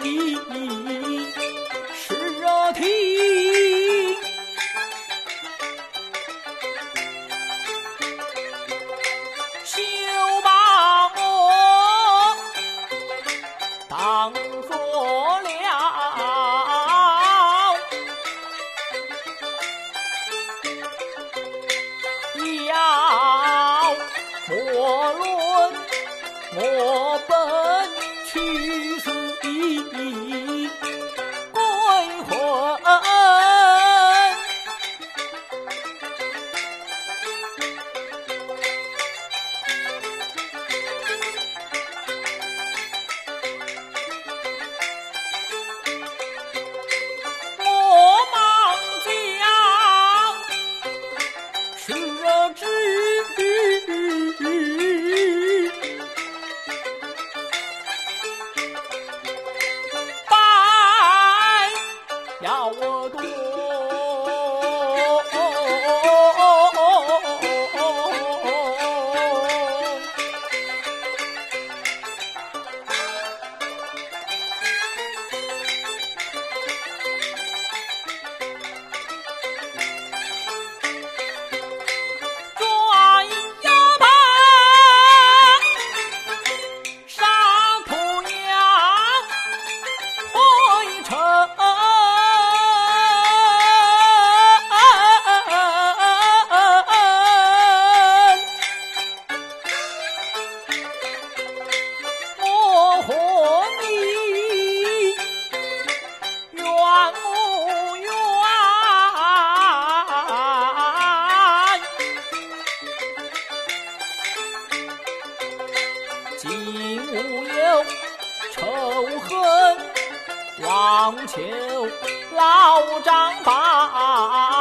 你是热听休把我当做了妖莫论我本去。多今无有仇恨，忘求老丈把。